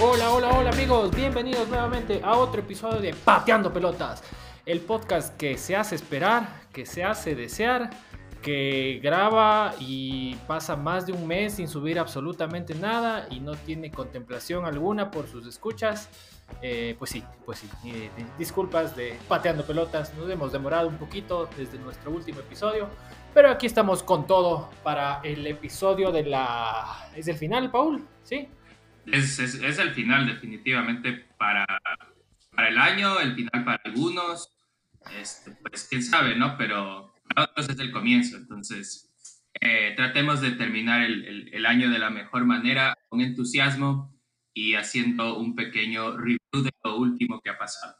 Hola, hola, hola amigos, bienvenidos nuevamente a otro episodio de Pateando Pelotas, el podcast que se hace esperar, que se hace desear, que graba y pasa más de un mes sin subir absolutamente nada y no tiene contemplación alguna por sus escuchas. Eh, pues sí, pues sí, eh, disculpas de Pateando Pelotas, nos hemos demorado un poquito desde nuestro último episodio, pero aquí estamos con todo para el episodio de la... ¿Es el final, Paul? ¿Sí? es, es, el final definitivamente para, para el año, el final para algunos, este, pues quién sabe, ¿no? Pero para otros es el comienzo, entonces eh, tratemos de terminar el, el, el, año de la mejor manera, con entusiasmo y haciendo un pequeño review de lo último que ha pasado.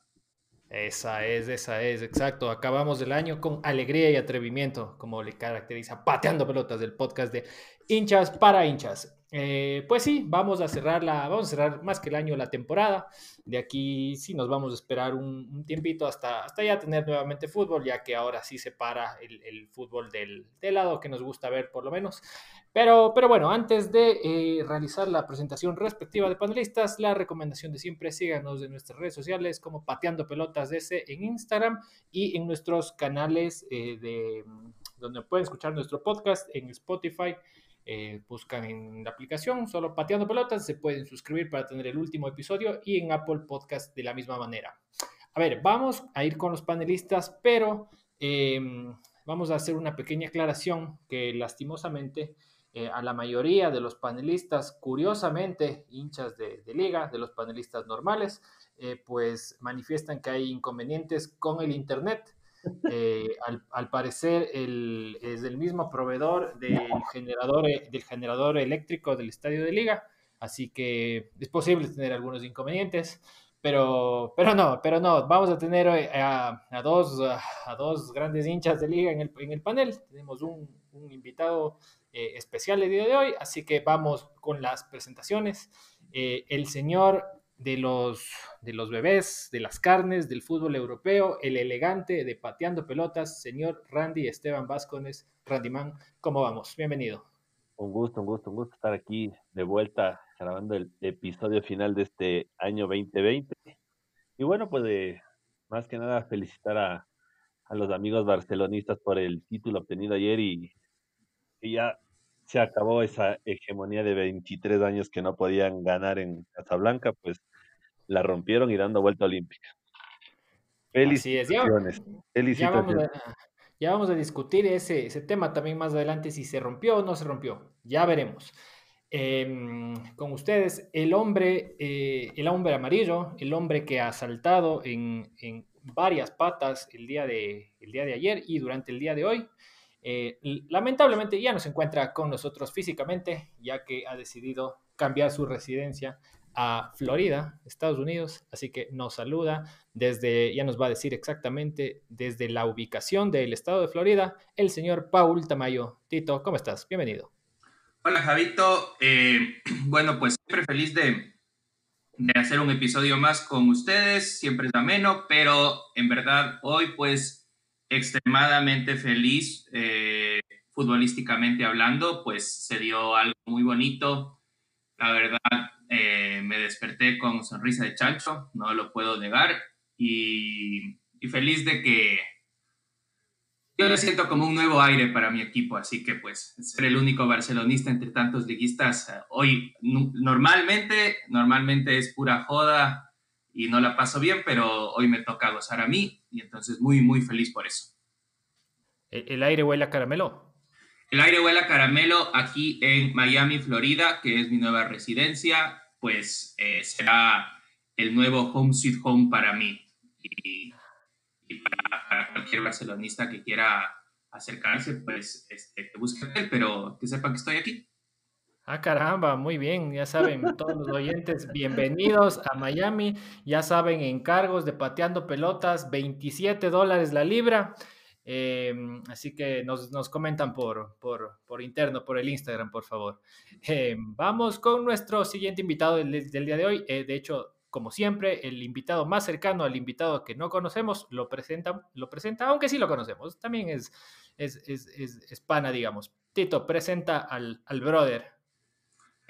Esa es, esa es, exacto. Acabamos el año con alegría y atrevimiento, como le caracteriza Pateando Pelotas del podcast de hinchas para hinchas. Eh, pues sí, vamos a cerrar la, vamos a cerrar más que el año la temporada. De aquí sí nos vamos a esperar un, un tiempito hasta, hasta ya tener nuevamente fútbol, ya que ahora sí se para el, fútbol del, del, lado que nos gusta ver por lo menos. Pero, pero bueno, antes de eh, realizar la presentación respectiva de panelistas, la recomendación de siempre, síganos en nuestras redes sociales como Pateando Pelotas DC en Instagram y en nuestros canales eh, de donde pueden escuchar nuestro podcast en Spotify eh, buscan en la aplicación solo Pateando Pelotas, se pueden suscribir para tener el último episodio y en Apple Podcast de la misma manera. A ver, vamos a ir con los panelistas, pero eh, vamos a hacer una pequeña aclaración que lastimosamente eh, a la mayoría de los panelistas, curiosamente, hinchas de, de liga, de los panelistas normales, eh, pues manifiestan que hay inconvenientes con el Internet. Eh, al, parecer es el mismo proveedor del generador, del generador eléctrico del estadio de liga, así que es posible tener algunos inconvenientes, pero, pero no, pero no, vamos a tener a, a dos, a dos grandes hinchas de liga en el, en el panel, tenemos un, invitado eh, especial el día de hoy, así que vamos con las presentaciones. Eh, el señor de los, de los bebés, de las carnes, del fútbol europeo, el elegante de pateando pelotas, señor Randy Esteban Vázquez, Randy Man, ¿cómo vamos? Bienvenido. Un gusto, un gusto, un gusto estar aquí de vuelta grabando el episodio final de este año 2020. Y bueno, pues de, más que nada felicitar a, a los amigos barcelonistas por el título obtenido ayer y, y ya se acabó esa hegemonía de 23 años que no podían ganar en Casablanca, pues la rompieron y dando vuelta olímpica. Felicitaciones. Ya, ya, vamos a, ya, vamos a, discutir ese, ese, tema también más adelante, si se rompió o no se rompió. Ya veremos. Eh, con ustedes, el hombre, eh, el hombre amarillo, el hombre que ha saltado en, en varias patas el día, de, el día de ayer y durante el día de hoy. Eh, lamentablemente ya no se encuentra con nosotros físicamente, ya que ha decidido cambiar su residencia a Florida, Estados Unidos, así que nos saluda desde, ya nos va a decir exactamente desde la ubicación del estado de Florida, el señor Paul Tamayo. Tito, ¿cómo estás? Bienvenido. Hola Javito, eh, bueno, pues siempre feliz de, de hacer un episodio más con ustedes, siempre es ameno, pero en verdad hoy pues extremadamente feliz eh, futbolísticamente hablando, pues se dio algo muy bonito. La verdad, me desperté con sonrisa de chancho, no lo puedo negar, y, y, feliz de que yo lo siento como un nuevo aire para mi equipo, así que pues ser el único barcelonista entre tantos liguistas, uh, hoy normalmente, normalmente es pura joda, y no la paso bien, pero hoy me toca gozar a mí y entonces muy, muy feliz por eso. ¿El, el aire huele a caramelo? El aire huele a caramelo aquí en Miami, Florida, que es mi nueva residencia, pues eh, será el nuevo home sweet home para mí y, y para, para, cualquier barcelonista que quiera acercarse, pues este, que busque él, pero que sepan que estoy aquí. Ah, caramba, muy bien. Ya saben, todos los oyentes, bienvenidos a Miami. Ya saben, encargos de pateando pelotas, 27 dólares la libra. Eh, así que nos, nos comentan por, por, por, interno, por el Instagram, por favor. Eh, vamos con nuestro siguiente invitado del, del día de hoy. Eh, de hecho, como siempre, el invitado más cercano al invitado que no conocemos lo presenta, lo presenta aunque sí lo conocemos. También es, es, es, pana, digamos. Tito, presenta al, al brother.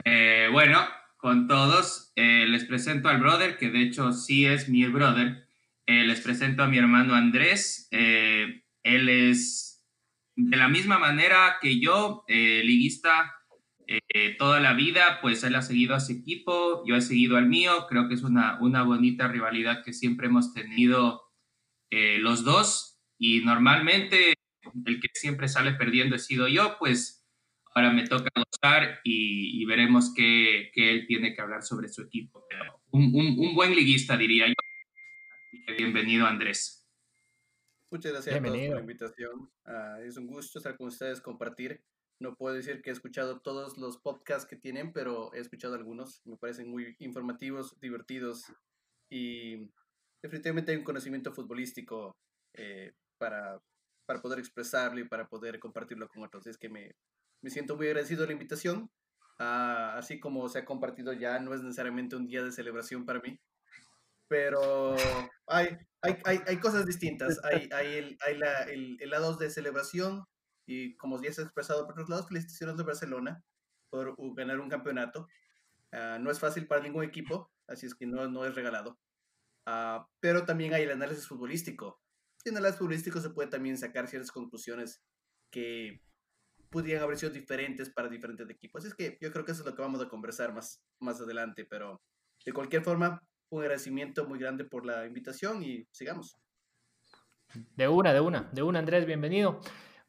Eh, bueno, con todos, eh, les presento al brother, que de hecho sí es mi brother. Eh, les presento a mi hermano Andrés. Él es de la misma manera que yo, liguista eh, toda la vida, pues él ha seguido a su equipo, yo he seguido al mío, creo que es una, una bonita rivalidad que siempre hemos tenido eh, los dos y normalmente el que siempre sale perdiendo he sido yo, pues ahora me toca gozar y, veremos qué, qué, él tiene que hablar sobre su equipo. un, un, buen liguista, diría yo. bienvenido, Andrés. Muchas gracias a todos por la invitación. Ah, es un gusto estar con ustedes, compartir no puedo decir que he escuchado todos los podcasts que tienen, pero he escuchado algunos. Me parecen muy informativos, divertidos y definitivamente hay un conocimiento futbolístico eh, para, para poder expresarlo y para poder compartirlo con otros. Es que me, me siento muy agradecido de la invitación. Ah, así como se ha compartido ya, no es necesariamente un día de celebración para mí, pero hay, hay, hay, hay cosas distintas. Hay, hay, el, hay la, el, el lado de celebración y como ya se ha expresado por otros lados, felicitaciones de Barcelona por ganar un campeonato. Ah, no es fácil para ningún equipo, así es que no, no es regalado. Uh, pero también hay el análisis futbolístico. En el análisis futbolístico se puede también sacar ciertas conclusiones que pudieran haber sido diferentes para diferentes equipos. Así es que yo creo que eso es lo que vamos a conversar más, más adelante, pero de cualquier forma, un agradecimiento muy grande por la invitación y sigamos. De una, de una, de una, Andrés, bienvenido.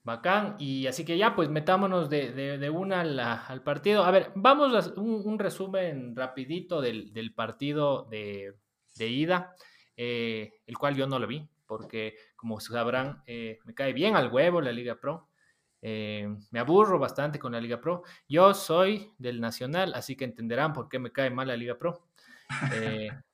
Bacán. Y así que ya, pues metámonos de, de, una al, partido. A ver, vamos a un, un resumen rapidito del, del partido de, de ida, eh, el cual yo no lo vi, porque como sabrán, eh, me cae bien al huevo la Liga Pro. Eh, me aburro bastante con la Liga Pro. Yo soy del Nacional, así que entenderán por qué me cae mal la Liga Pro.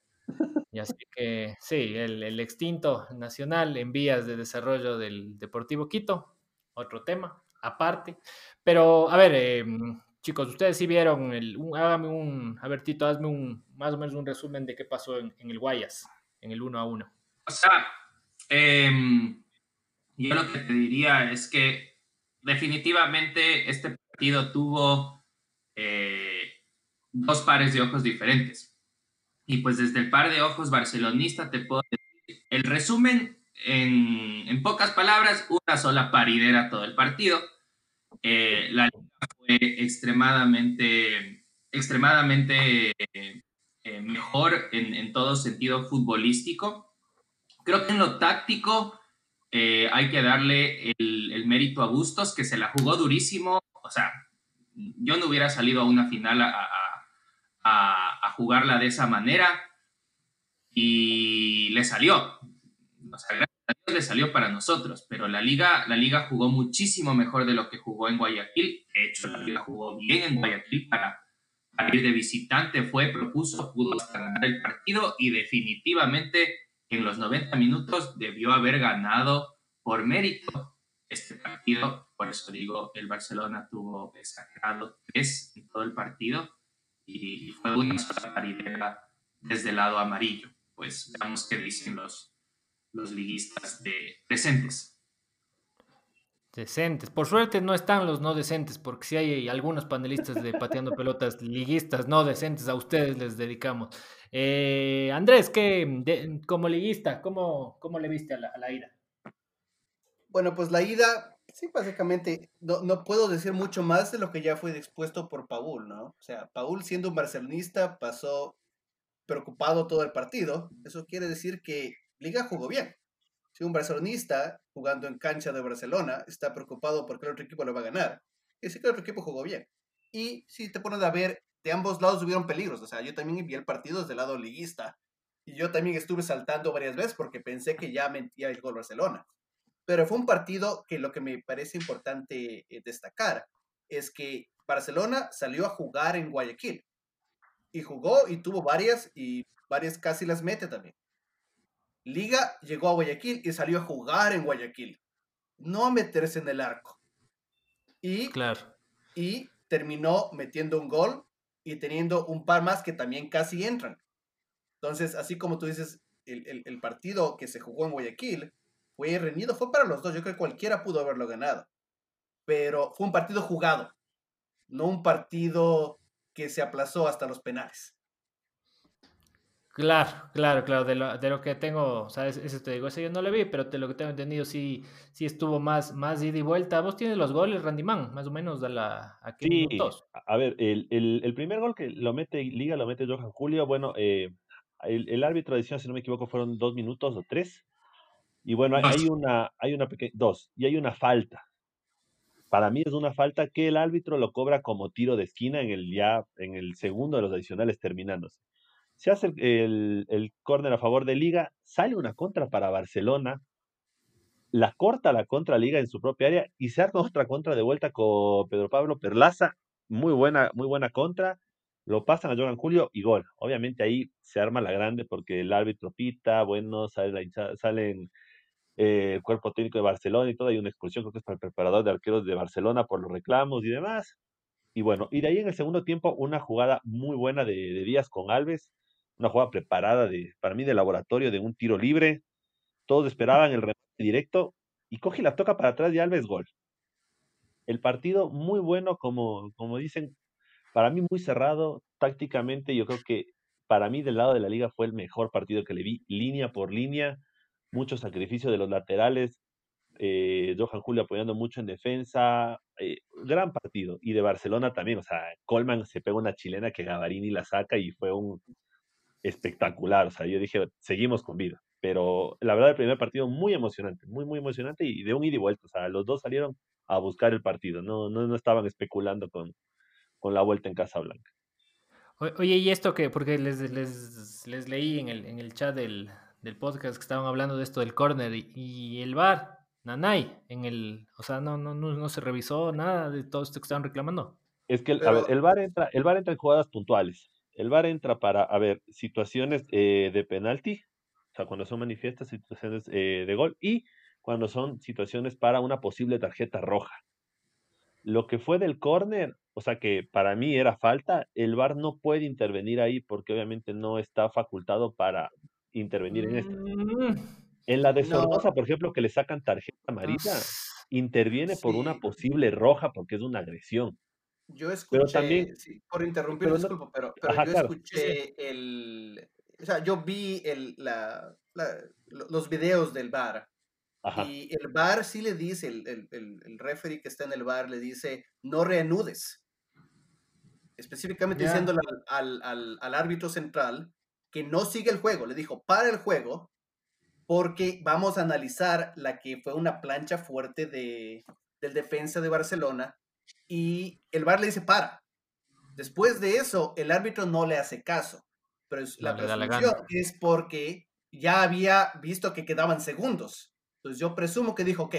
y así que sí, el, el, extinto Nacional en vías de desarrollo del Deportivo Quito otro tema aparte. Pero, a ver, em, chicos, ustedes sí vieron, el, hágame un, a ver, Tito, hazme un, más o menos un resumen de qué pasó en, el Guayas, en el 1 a 1. O sea, em, yo lo que te diría es que definitivamente este partido tuvo eh, dos pares de ojos diferentes. Y pues desde el par de ojos barcelonista te puedo decir, el resumen en, pocas palabras, una sola paridera todo el partido. Eh, la liga fue extremadamente, extremadamente eh, mejor en, todo sentido futbolístico. Creo que en lo táctico eh, hay que darle el, mérito a Bustos, que se la jugó durísimo. O sea, yo no hubiera salido a una final a, a jugarla de esa manera y le salió a le salió para nosotros, pero la liga, la liga jugó muchísimo mejor de lo que jugó en Guayaquil. De hecho, la liga jugó bien en Guayaquil para, ir de visitante, fue, propuso, pudo ganar el partido y definitivamente en los 90 minutos debió haber ganado por mérito este partido. Por eso digo, el Barcelona tuvo exagerado tres en todo el partido y fue una sola paridera desde el lado amarillo. Pues veamos qué dicen los, los liguistas de decentes. Decentes. Por suerte no están los no decentes, porque si hay algunos panelistas de Pateando Pelotas liguistas no decentes, a ustedes les dedicamos. Eh, Andrés, ¿qué, como liguista, ¿cómo, cómo le viste a la, ida? Bueno, pues la ida, sí, básicamente, no, no, puedo decir mucho más de lo que ya fue expuesto por Paul, ¿no? O sea, Paul siendo un barcelonista pasó preocupado todo el partido. Eso quiere decir que Liga jugó bien. Si un barcelonista jugando en cancha de Barcelona está preocupado porque el otro equipo lo va a ganar, es que el otro equipo jugó bien. Y si te pones a ver, de ambos lados hubieron peligros. O sea, yo también vi el partido desde el lado liguista. Y yo también estuve saltando varias veces porque pensé que ya mentía el gol Barcelona. Pero fue un partido que lo que me parece importante eh, destacar es que Barcelona salió a jugar en Guayaquil. Y jugó y tuvo varias y varias casi las mete también. Liga llegó a Guayaquil y salió a jugar en Guayaquil, no a meterse en el arco. Y, claro. y terminó metiendo un gol y teniendo un par más que también casi entran. Entonces, así como tú dices, el, el, partido que se jugó en Guayaquil fue reñido, fue para los dos. Yo creo que cualquiera pudo haberlo ganado. Pero fue un partido jugado, no un partido que se aplazó hasta los penales. Claro, claro, claro, de lo, de lo que tengo, ¿sabes? Eso te digo, ese yo no lo vi, pero de lo que tengo entendido sí, sí estuvo más, más ida y vuelta. Vos tienes los goles, Randimán, más o menos de la, a qué sí, minutos. A ver, el, el, el, primer gol que lo mete Liga, lo mete Johan Julio, bueno, eh, el, el, árbitro de decisión, si no me equivoco, fueron dos minutos o tres. Y bueno, hay una, hay una pequeña, dos, y hay una falta. Para mí es una falta que el árbitro lo cobra como tiro de esquina en el ya, en el segundo de los adicionales terminándose se hace el, el córner a favor de Liga, sale una contra para Barcelona, la corta la contra Liga en su propia área y se arma otra contra de vuelta con Pedro Pablo Perlaza, muy buena, muy buena contra, lo pasan a Jogan Julio y gol. Obviamente ahí se arma la grande porque el árbitro pita, bueno, sale salen eh, el cuerpo técnico de Barcelona y todo, hay una expulsión creo que es para el preparador de arqueros de Barcelona por los reclamos y demás. Y bueno, y de ahí en el segundo tiempo una jugada muy buena de, de Díaz con Alves, una jugada preparada de, para mí de laboratorio de un tiro libre. Todos esperaban el remate directo y coge la toca para atrás y Alves gol. El partido muy bueno, como, como dicen, para mí muy cerrado tácticamente. Yo creo que para mí del lado de la liga fue el mejor partido que le vi, línea por línea, mucho sacrificio de los laterales, eh, Johan Julio apoyando mucho en defensa, eh, gran partido. Y de Barcelona también, o sea, Colman se pega una chilena que Gavarini la saca y fue un, espectacular. O sea, yo dije, seguimos con vida. Pero la verdad, el primer partido muy emocionante, muy, muy emocionante y de un ida y vuelta. O sea, los dos salieron a buscar el partido, no, no, no estaban especulando con, con la vuelta en Casa Blanca. Oye, ¿y esto qué? Porque les, les, les leí en el, en el chat del, del, podcast que estaban hablando de esto del córner y, el bar, Nanay, en el, o sea, no, no, no, no, se revisó nada de todo esto que estaban reclamando. Es que, el, a ver, el bar entra, el bar entra en jugadas puntuales. El VAR entra para, a ver, situaciones eh, de penalti, o sea, cuando son manifiestas situaciones eh, de gol y cuando son situaciones para una posible tarjeta roja. Lo que fue del córner, o sea que para mí era falta, el VAR no puede intervenir ahí porque obviamente no está facultado para intervenir en esto. Mm, en la de Sornosa, por ejemplo, que le sacan tarjeta amarilla, interviene por una posible roja porque es una agresión. Yo escuché, también, por interrumpir, pero disculpo, pero, yo escuché el, o sea, yo vi el, la, los videos del bar y el bar sí le dice, el, el, el, referee que está en el bar le dice, no reanudes. Específicamente diciéndole al, al, al, árbitro central que no sigue el juego. Le dijo, para el juego porque vamos a analizar la que fue una plancha fuerte de, del defensa de Barcelona y el VAR le dice para. Después de eso, el árbitro no le hace caso. Pero la presunción es porque ya había visto que quedaban segundos. Entonces yo presumo que dijo, ok,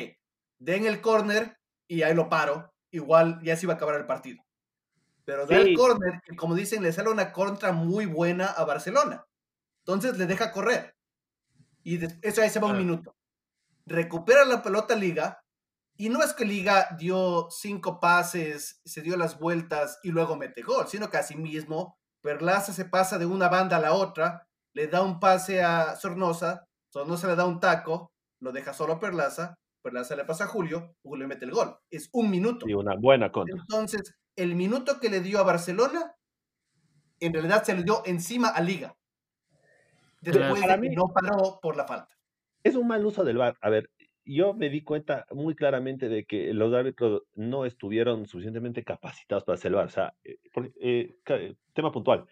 den el corner y ahí lo paro. Igual ya se iba a acabar el partido. Pero da el corner y como dicen, le sale una contra muy buena a Barcelona. Entonces le deja correr. Y eso ahí se va un minuto. Recupera la pelota liga y no es que Liga dio cinco pases, se dio las vueltas y luego mete gol, sino que mismo Perlaza se pasa de una banda a la otra, le da un pase a Sornosa, Sornosa le da un taco, lo deja solo a Perlaza, Perlaza le pasa a Julio, Julio le mete el gol. Es un minuto. Y una buena contra. Entonces, el minuto que le dio a Barcelona, en realidad se le dio encima a Liga. Después de que no paró por la falta. Es un mal uso del VAR. A ver, yo me di cuenta muy claramente de que los árbitros no estuvieron suficientemente capacitados para salvar. O sea, eh, eh, eh, tema puntual.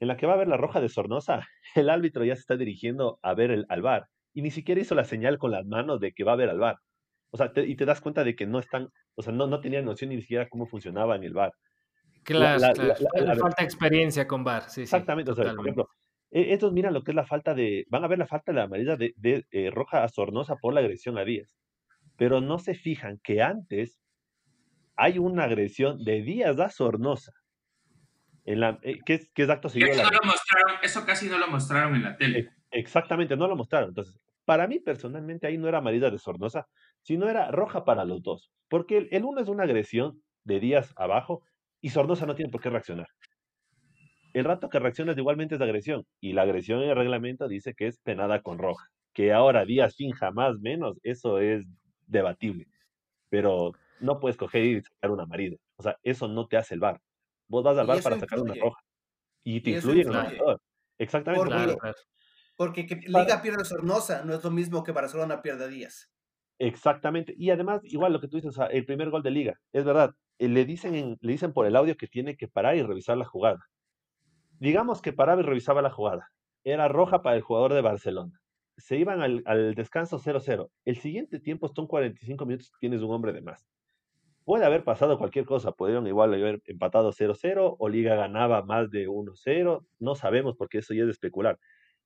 En la que va a haber la roja de Sornosa, el árbitro ya se está dirigiendo a ver el, al bar y ni siquiera hizo la señal con las manos de que va a ver al bar. O sea, y te das cuenta de que no están, o sea, no, no tenían noción ni siquiera cómo funcionaba en el bar. Claro, la, falta de experiencia con bar. Sí, exactamente. o sea, por ejemplo, e-, estos miran lo que es la falta de, van a ver la falta de la amarilla de, de eh, Roja a Sornosa por la agresión a Díaz, pero no se fijan que antes hay una agresión de Díaz a Sornosa. En la, eh, que, es, que es acto seguido. Eso, no lo mostraron, eso casi no lo mostraron en la tele. Exactamente, no lo mostraron. Entonces, para mí personalmente ahí no era amarilla de Sornosa, sino era roja para los dos. Porque el, el uno es una agresión de Díaz abajo y Sornosa no tiene por qué reaccionar. el rato que reaccionas igualmente es agresión. Y la agresión en el reglamento dice que es penada con roja. Que ahora, día sin jamás menos, eso es debatible. Pero no puedes coger y sacar una amarilla. O sea, eso no te hace el bar. Vos vas al bar para sacar una roja. Y te influye en el marcador. Exactamente. Porque, que Liga pierde Sornosa no es lo mismo que Barcelona pierde Díaz. Exactamente. Y además, igual lo que tú dices, el primer gol de Liga, es verdad. Eh, le dicen, le dicen por el audio que tiene que parar y revisar la jugada. Digamos que paraba y revisaba la jugada. Era roja para el jugador de Barcelona. Se iban al, descanso 0-0. El siguiente tiempo son 45 minutos tienes un hombre de más. Puede haber pasado cualquier cosa, pudieron igual haber empatado 0-0 o Liga ganaba más de 1-0, no sabemos porque eso ya es de especular.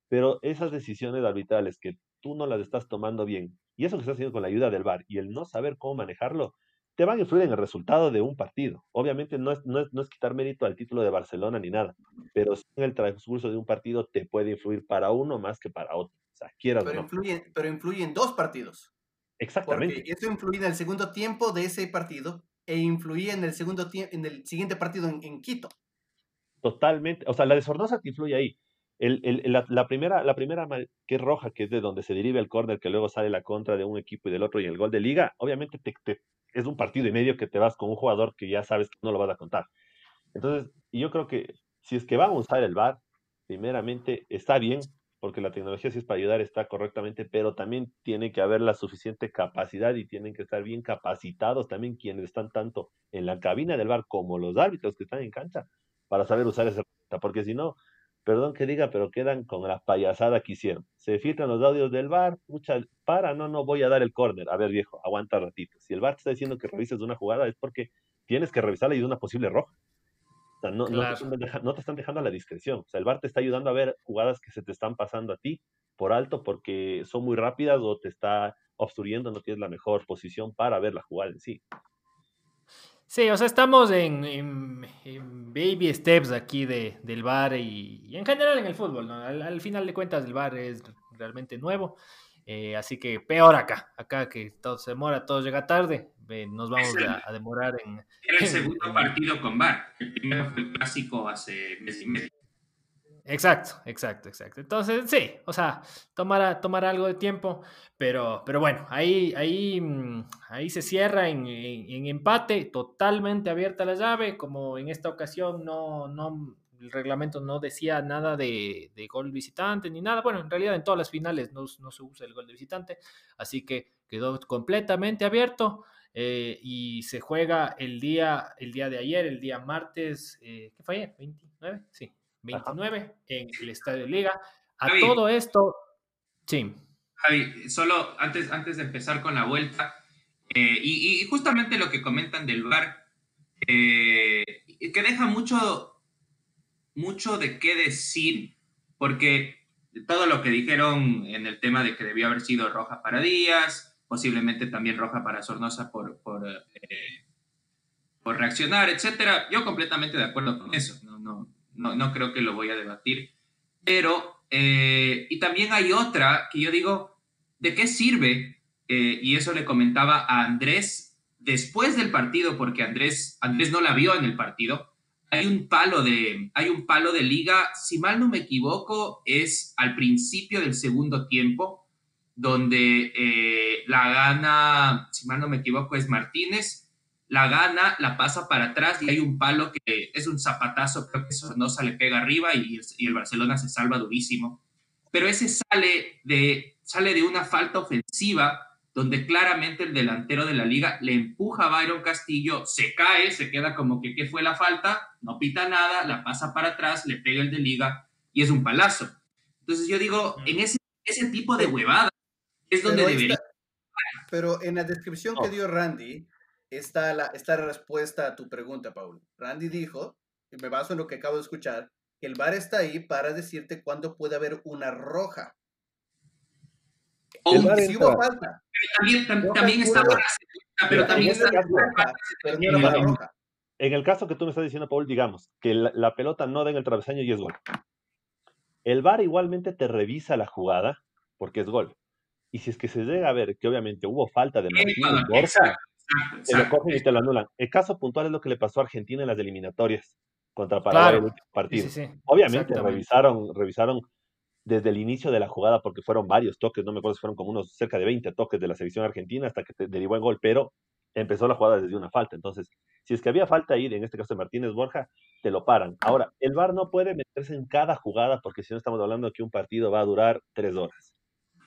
Pero esas decisiones arbitrales que tú no las estás tomando bien, y eso que estás haciendo con la ayuda del VAR y el no saber cómo manejarlo, te van a influir en el resultado de un partido. Obviamente no es, no es, quitar mérito al título de Barcelona ni nada, pero en el transcurso de un partido te puede influir para uno más que para otro. O sea, quieras pero, no. influye, pero influye en dos partidos. Exactamente. Porque eso influía en el segundo tiempo de ese partido e influía en el segundo en el siguiente partido en, Quito. Totalmente. O sea, la de Sornosa te influye ahí. La, primera, la primera que es roja, que es de donde se deriva el córner, que luego sale la contra de un equipo y del otro y el gol de liga, obviamente te, es un partido y medio que te vas con un jugador que ya sabes que no lo vas a contar. Entonces, yo creo que si es que van a usar el VAR, primeramente está bien, porque la tecnología si es para ayudar, está correctamente, pero también tiene que haber la suficiente capacidad y tienen que estar bien capacitados también quienes están tanto en la cabina del bar como los árbitros que están en cancha para saber usar esa herramienta, porque si no, perdón que diga, pero quedan con la payasada que hicieron. Se filtran los audios del bar, mucha, para, no, no voy a dar el córner. A ver, viejo, aguanta ratito. Si el bar te está diciendo que revises una jugada es porque tienes que revisarla y de una posible roja no, te están dejando a la discreción. O sea, el VAR te está ayudando a ver jugadas que se te están pasando a ti por alto porque son muy rápidas o te está obstruyendo, no tienes la mejor posición para ver la jugada en sí. Sí, o sea, estamos en, baby steps aquí de, del VAR y, en general en el fútbol. Al, al, final de cuentas, el VAR es realmente nuevo. Eh, así que peor acá, acá que todo se demora, todo llega tarde, nos vamos a, demorar en... Era el segundo partido con VAR, el primero fue el clásico hace mes y medio. Exacto, exacto, exacto. Entonces, sí, o sea, tomará, tomará algo de tiempo, pero, pero bueno, ahí, ahí, mm, ahí se cierra en, en, empate, totalmente abierta la llave, como en esta ocasión no, no, el reglamento no decía nada de, gol visitante ni nada. Bueno, en realidad en todas las finales no, se usa el gol de visitante, así que quedó completamente abierto eh, y se juega el día, el día de ayer, el día martes, eh, ¿qué fue ayer? ¿29? Sí, 29 en el Estadio Liga. A todo esto, sí. Javi, solo antes, antes de empezar con la vuelta, eh, y, justamente lo que comentan del VAR, que deja mucho mucho de qué decir, porque todo lo que dijeron en el tema de que debió haber sido roja para Díaz, posiblemente también roja para Sornosa por, por, eh, por reaccionar, etcétera. Yo completamente de acuerdo con eso, no, no, no, no creo que lo voy a debatir. Pero, eh, y también hay otra que yo digo, ¿de qué sirve? Eh, y eso le comentaba a Andrés después del partido, porque Andrés, Andrés no la vio en el partido hay un palo de, hay un palo de liga, si mal no me equivoco, es al principio del segundo tiempo, donde eh, la gana, si mal no me equivoco, es Martínez, la gana, la pasa para atrás y hay un palo que es un zapatazo, creo que Sornosa le pega arriba y, y el Barcelona se salva durísimo. Pero ese sale de, sale de una falta ofensiva donde claramente el delantero de la liga le empuja a Byron Castillo, se cae, se queda como que qué fue la falta, no pita nada, la pasa para atrás, le pega el de liga y es un palazo. Entonces yo digo, en ese, ese tipo de huevada es donde debería... pero en la descripción que dio Randy está la, está la respuesta a tu pregunta, Paul. Randy dijo, y me baso en lo que acabo de escuchar, que el bar está ahí para decirte cuándo puede haber una roja. O si hubo falta. Pero también, también está pero también está En el caso que tú me estás diciendo, Paul, digamos que la, pelota no da en el travesaño y es gol. El VAR igualmente te revisa la jugada porque es gol. Y si es que se llega a ver que obviamente hubo falta de Martín Borja, te lo cogen y te lo anulan. El caso puntual es lo que le pasó a Argentina en las eliminatorias contra Paraguay el último partido. Obviamente revisaron, revisaron desde el inicio de la jugada porque fueron varios toques, no me acuerdo si fueron como unos cerca de 20 toques de la selección argentina hasta que derivó en gol, pero empezó la jugada desde una falta. Entonces, si es que había falta ahí, en este caso de Martínez Borja, te lo paran. Ahora, el VAR no puede meterse en cada jugada porque si no estamos hablando de que un partido va a durar tres horas.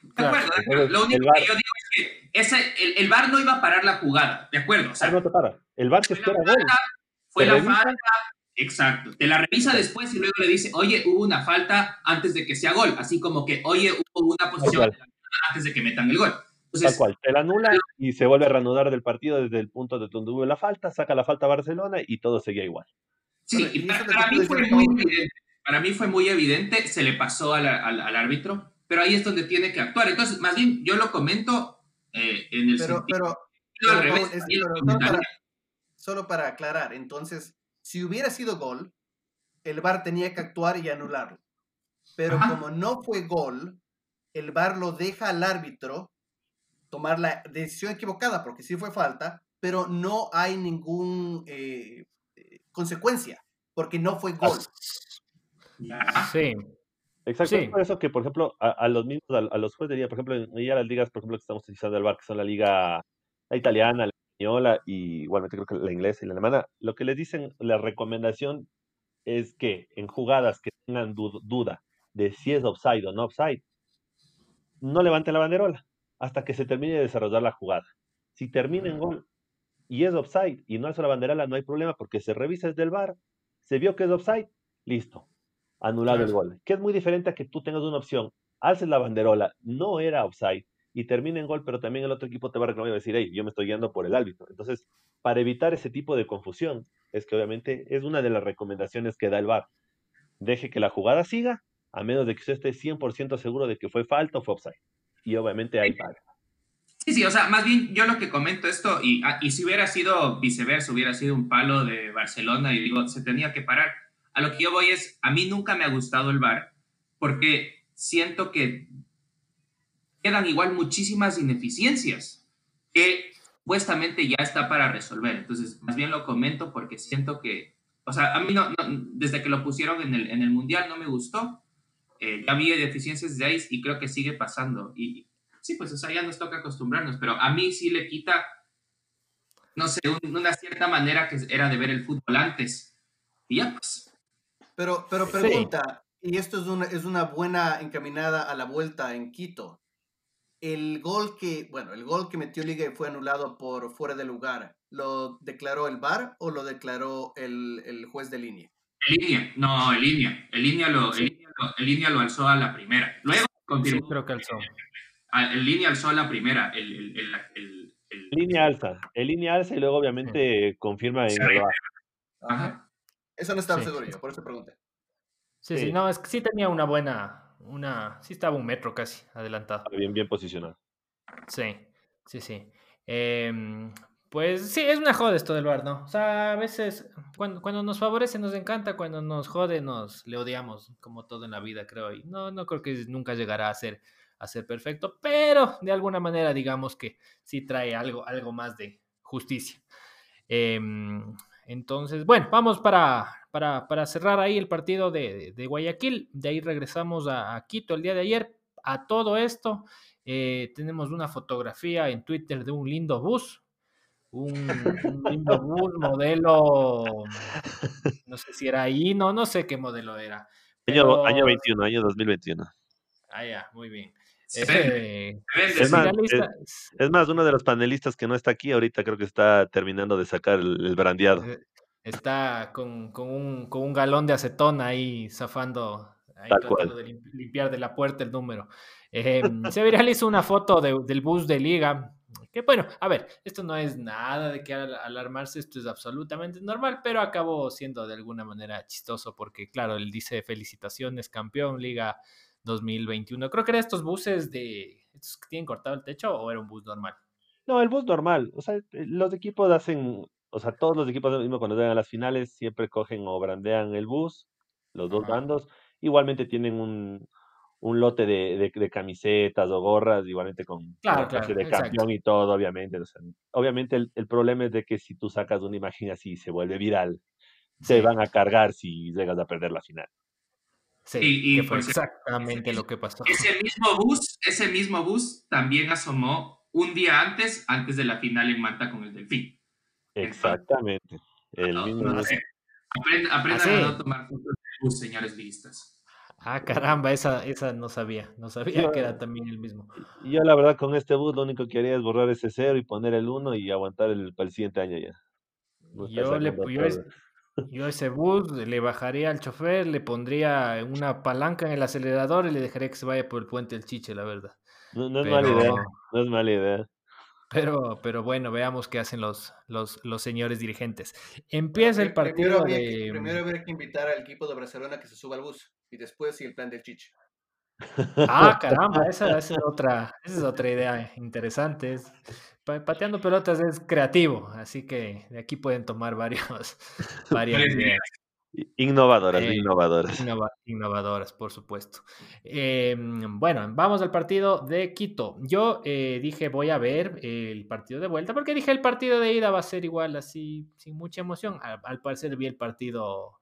De acuerdo, lo único que yo digo es que ese, el, el, VAR no iba a parar la jugada, ¿de acuerdo? O sea, no te para. El VAR te espera gol. Fue la falta, exacto. Te la revisa después y luego le dice, oye, hubo una falta antes de que sea gol. Así como que, oye, hubo una posición antes de que metan el gol. Tal cual, te la anula y se vuelve a reanudar del partido desde el punto de donde hubo la falta, saca la falta a Barcelona y todo seguía igual. Sí, y para, mí fue muy evidente, para mí fue muy evidente, se le pasó al, al, árbitro, pero ahí es donde tiene que actuar. Entonces, más bien, yo lo comento eh, en el pero, sentido, pero, al revés, solo, para, solo para aclarar, entonces, si hubiera sido gol, el VAR tenía que actuar y anularlo. Pero como no fue gol, el VAR lo deja al árbitro tomar la decisión equivocada, porque sí fue falta, pero no hay ninguna eh, eh, consecuencia, porque no fue gol. Sí. Exacto, por eso que, por ejemplo, a, los mismos, a, los jueces de por ejemplo, en las ligas, por ejemplo, que estamos utilizando el bar, que son la liga la italiana, la española y igualmente creo que la inglesa y la alemana, lo que les dicen, la recomendación es que en jugadas que tengan duda de si es offside o no offside, no levanten la banderola hasta que se termine de desarrollar la jugada. Si termina en gol y es offside y no hace la banderola, no hay problema porque se revisa desde el bar, se vio que es offside, listo, anulado el gol. Que es muy diferente a que tú tengas una opción, haces la banderola, no era offside y termina en gol, pero también el otro equipo te va a reclamar y va a decir, hey, yo me estoy guiando por el árbitro. Entonces, para evitar ese tipo de confusión, es que obviamente es una de las recomendaciones que da el VAR. Deje que la jugada siga, a menos de que usted esté 100% seguro de que fue falta o fue offside y obviamente hay paga. Sí, sí, o sea, más bien yo lo que comento esto, y, ah, y si hubiera sido viceversa, hubiera sido un palo de Barcelona y digo, se tenía que parar. A lo que yo voy es, a mí nunca me ha gustado el VAR porque siento que quedan igual muchísimas ineficiencias que supuestamente ya está para resolver. Entonces, más bien lo comento porque siento que, o sea, a mí no, desde que lo pusieron en el, en el Mundial no me gustó, eh, ya había deficiencias de ahí y creo que sigue pasando. Y sí, pues, o sea, ya nos toca acostumbrarnos, pero a mí sí le quita, no sé, una cierta manera que era de ver el fútbol antes. Y ya, pues. Pero, pero pregunta, y esto es una, es una buena encaminada a la vuelta en Quito. El gol que, bueno, el gol que metió Liga y fue anulado por fuera de lugar, ¿lo declaró el VAR o lo declaró el, el juez de línea? En línea, no, en línea. En línea lo, el línea lo alzó a la primera. Luego confirmó. creo que alzó. El línea alzó a la primera. El, línea alza. El línea alza y luego obviamente confirma en el Ajá. Eso no estaba seguro yo, por eso pregunté. Sí, sí, no, es que sí tenía una buena, una, sí estaba un metro casi adelantado. Bien, bien posicionado. Sí, sí, sí. Eh, pues sí, es una joda esto del bar, ¿no? O sea, a veces cuando, cuando nos favorece nos encanta, cuando nos jode nos le odiamos, como todo en la vida, creo. Y no, no creo que nunca llegará a ser, a ser perfecto, pero de alguna manera digamos que sí trae algo, algo más de justicia. Em, entonces, bueno, vamos para, para, cerrar ahí el partido de, Guayaquil. De ahí regresamos a, Quito el día de ayer. A todo esto, eh, tenemos una fotografía en Twitter de un lindo bus un, lindo bus modelo, no sé si era ahí, no, no sé qué modelo era. Año, año 21, año 2021. Ah, ya, muy bien. Eh, es, más, uno de los panelistas que no está aquí ahorita creo que está terminando de sacar el, brandeado. Eh, está con, con, un, con, un, galón de acetona ahí zafando, ahí tratando de limpiar de la puerta el número. Eh, se viralizó una foto del bus de liga que bueno, a ver, esto no es nada de que alarmarse, esto es absolutamente normal, pero acabó siendo de alguna manera chistoso porque, claro, él dice felicitaciones, campeón, Liga 2021. Creo que eran estos buses de, estos que tienen cortado el techo o era un bus normal. No, el bus normal. O sea, eh, los equipos hacen, o sea, todos los equipos mismo cuando llegan a las finales siempre cogen o brandean el bus, los dos bandos. Igualmente tienen un, un lote de, de, camisetas o gorras, igualmente con claro, de campeón y todo, obviamente. obviamente el, el, problema es de que si tú sacas una imagen así y se vuelve viral, se van a cargar si llegas a perder la final. Sí, y, fue exactamente lo que pasó. Ese mismo bus, ese mismo bus también asomó un día antes, antes de la final en Manta con el Delfín. Exactamente. El mismo Aprendan, a no tomar fotos de bus, señores listas. Ah, caramba, esa, esa no sabía, no sabía que era también el mismo. Yo la verdad con este bus lo único que haría es borrar ese cero y poner el uno y aguantar el, para el siguiente año ya. yo, le, yo, yo ese bus le bajaría al chofer, le pondría una palanca en el acelerador y le dejaría que se vaya por el puente del Chiche, la verdad. No, es mala idea, no es mala idea. Pero, pero bueno, veamos qué hacen los, los, los señores dirigentes. Empieza el partido primero de... primero habría que invitar al equipo de Barcelona que se suba al bus y después sí el plan del Chiche. Ah, caramba, esa, es otra, esa es otra idea interesante. pateando pelotas es creativo, así que de aquí pueden tomar varios, varias ideas. Innovadoras, eh, innovadoras. innovadoras, por supuesto. Em, bueno, vamos al partido de Quito. Yo eh, dije, voy a ver el partido de vuelta, porque dije, el partido de ida va a ser igual, así, sin mucha emoción. Al, parecer vi el partido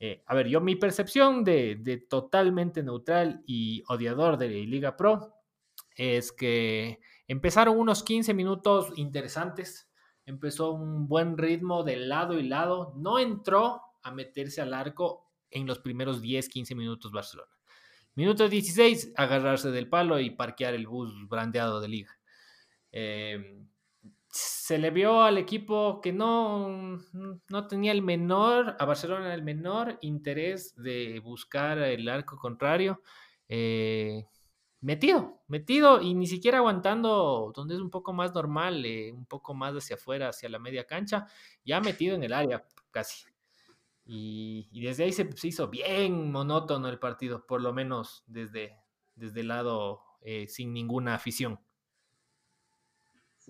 eh, a ver, yo mi percepción de, totalmente neutral y odiador de Liga Pro es que empezaron unos 15 minutos interesantes empezó un buen ritmo de lado y lado, no entró a meterse al arco en los primeros 10, 15 minutos Barcelona. Minuto 16, agarrarse del palo y parquear el bus brandeado de liga. Em, se le vio al equipo que no, no tenía el menor, a Barcelona el menor interés de buscar el arco contrario. Eh, metido, metido y ni siquiera aguantando donde es un poco más normal, eh, un poco más hacia afuera, hacia la media cancha, ya metido en el área casi. Y, desde ahí se, hizo bien monótono el partido, por lo menos desde, desde el lado eh, sin ninguna afición.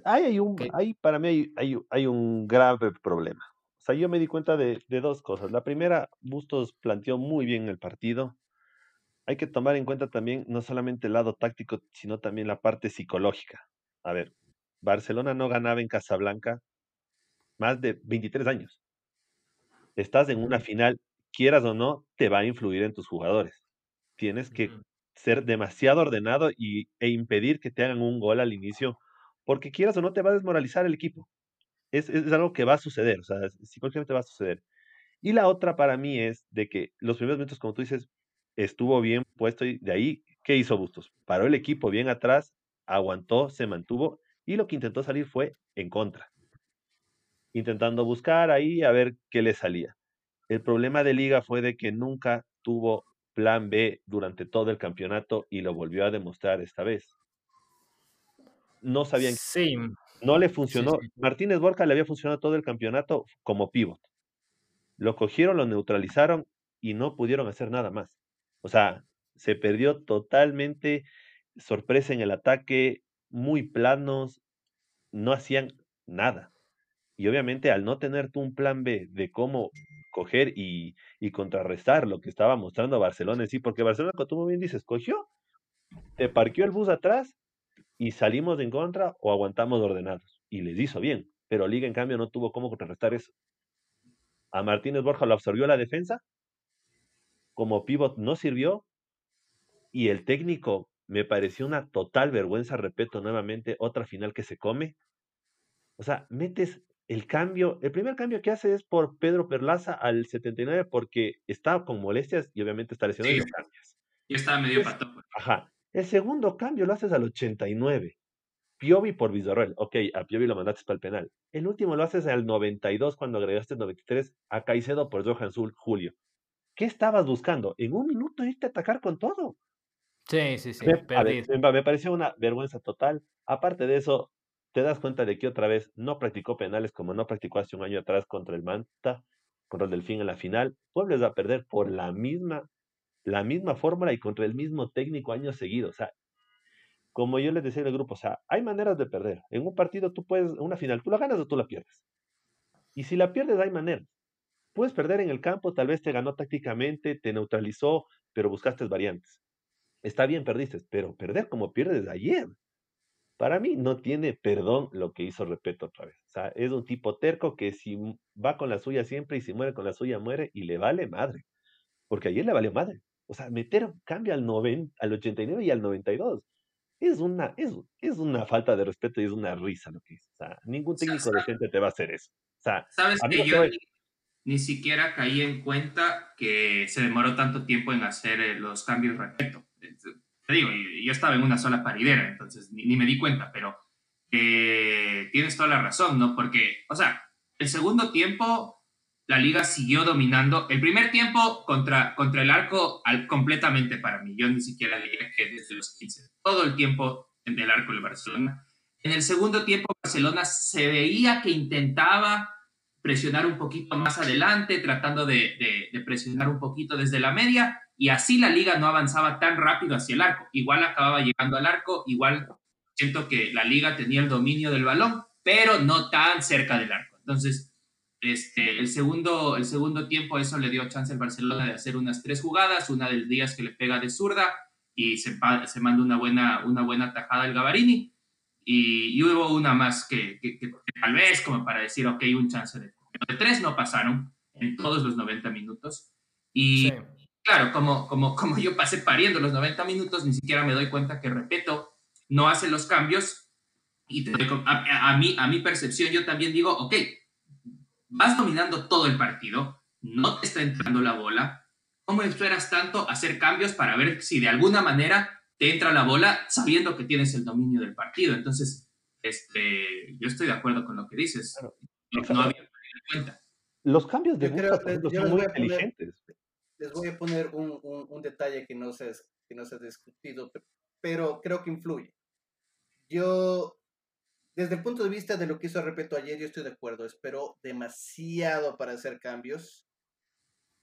Hay, un, hay para mí hay, hay, un grave problema. O sea, yo me di cuenta de, de dos cosas. La primera, Bustos planteó muy bien el partido hay que tomar en cuenta también no solamente el lado táctico, sino también la parte psicológica. A ver, Barcelona no ganaba en Casablanca más de 23 años. Estás en una final, quieras o no, te va a influir en tus jugadores. Tienes que ser demasiado ordenado y, e impedir que te hagan un gol al inicio, porque quieras o no, te va a desmoralizar el equipo. Es, algo que va a suceder, o sea, psicológicamente va a suceder. Y la otra para mí es de que los primeros minutos, como tú dices, estuvo bien puesto y de ahí, ¿qué hizo Bustos? Paró el equipo bien atrás, aguantó, se mantuvo y lo que intentó salir fue en contra. Intentando buscar ahí a ver qué le salía. El problema de liga fue de que nunca tuvo plan B durante todo el campeonato y lo volvió a demostrar esta vez. No sabían. Sí. No le funcionó. Martínez Borja le había funcionado todo el campeonato como pivot. Lo cogieron, lo neutralizaron y no pudieron hacer nada más. O sea, se perdió totalmente sorpresa en el ataque, muy planos, no hacían nada. Y obviamente al no tener tú un plan B de cómo coger y, contrarrestar lo que estaba mostrando Barcelona sí, porque Barcelona, como tú bien dices, cogió, te parqueó el bus atrás y salimos en contra o aguantamos ordenados. Y les hizo bien, pero Liga en cambio no tuvo cómo contrarrestar eso. A Martínez Borja lo absorbió la defensa como pivot no sirvió y el técnico me pareció una total vergüenza, repito nuevamente, otra final que se come. O sea, metes el cambio, el primer cambio que hace es por Pedro Perlaza al 79 porque estaba con molestias y obviamente está lesionado y lo cambias. Y estaba medio pato. Pues. Ajá. El segundo cambio lo haces al 89. Piovi por Vizorrel. Ok, a Piovi lo mandaste para el penal. El último lo haces al 92 cuando agregaste el 93 a Caicedo por Johan Zul, Julio. ¿Qué estabas buscando? En un minuto irte a atacar con todo. Sí, sí, sí. Me, me, pareció una vergüenza total. Aparte de eso, te das cuenta de que otra vez no practicó penales como no practicó hace un año atrás contra el Manta, contra el Delfín en la final. Vuelves a perder por la misma, la misma fórmula y contra el mismo técnico años seguidos. O sea, como yo les decía al grupo, o sea, hay maneras de perder. En un partido tú puedes, una final, tú la ganas o tú la pierdes. Y si la pierdes, hay maneras. Puedes perder en el campo, tal vez te ganó tácticamente, te neutralizó, pero buscaste variantes. Está bien, perdiste, pero perder como pierdes ayer. para mí no tiene perdón lo que hizo Repeto otra vez. O sea, es un tipo terco que si va con la suya siempre y si muere con la suya muere y le vale madre. Porque ayer le valió madre. O sea, meter cambio al, 90, al 89 y al 92 es una, es, es una falta de respeto y es una risa lo que hizo. O sea, ningún técnico decente te va a hacer eso. O sea, sabes que yo ni, siquiera caí en cuenta que se demoró tanto tiempo en hacer eh, los cambios Repeto digo, yo estaba en una sola paridera, entonces ni, me di cuenta, pero eh, tienes toda la razón, ¿no? Porque, o sea, el segundo tiempo la liga siguió dominando. El primer tiempo contra, contra el arco al, completamente para mí. Yo ni siquiera le dije desde los 15. Todo el tiempo en el arco de Barcelona. En el segundo tiempo Barcelona se veía que intentaba presionar un poquito más adelante, tratando de, de presionar un poquito desde la media, y así la liga no avanzaba tan rápido hacia el arco. Igual acababa llegando al arco, igual siento que la liga tenía el dominio del balón, pero no tan cerca del arco. Entonces, este, el, segundo, el segundo tiempo eso le dio chance al Barcelona de hacer unas tres jugadas, una del Díaz que le pega de zurda y se, se manda una buena, una buena tajada al Gavarini. Y, hubo una más que, que, tal vez como para decir, ok, un chance de... De tres no pasaron en todos los 90 minutos. Y claro, como, como, como yo pasé pariendo los 90 minutos, ni siquiera me doy cuenta que, repito, no hace los cambios. Y a, mí, a mi percepción, yo también digo, ok, vas dominando todo el partido, no te está entrando la bola. ¿Cómo esperas tanto hacer cambios para ver si de alguna manera te entra la bola sabiendo que tienes el dominio del partido? Entonces, este, yo estoy de acuerdo con lo que dices. no, había cuenta. Los cambios de son muy inteligentes les voy a poner un, un, detalle que no, se, que no se ha discutido, pero creo que influye. Yo, desde el punto de vista de lo que hizo Repeto ayer, yo estoy de acuerdo. Espero demasiado para hacer cambios,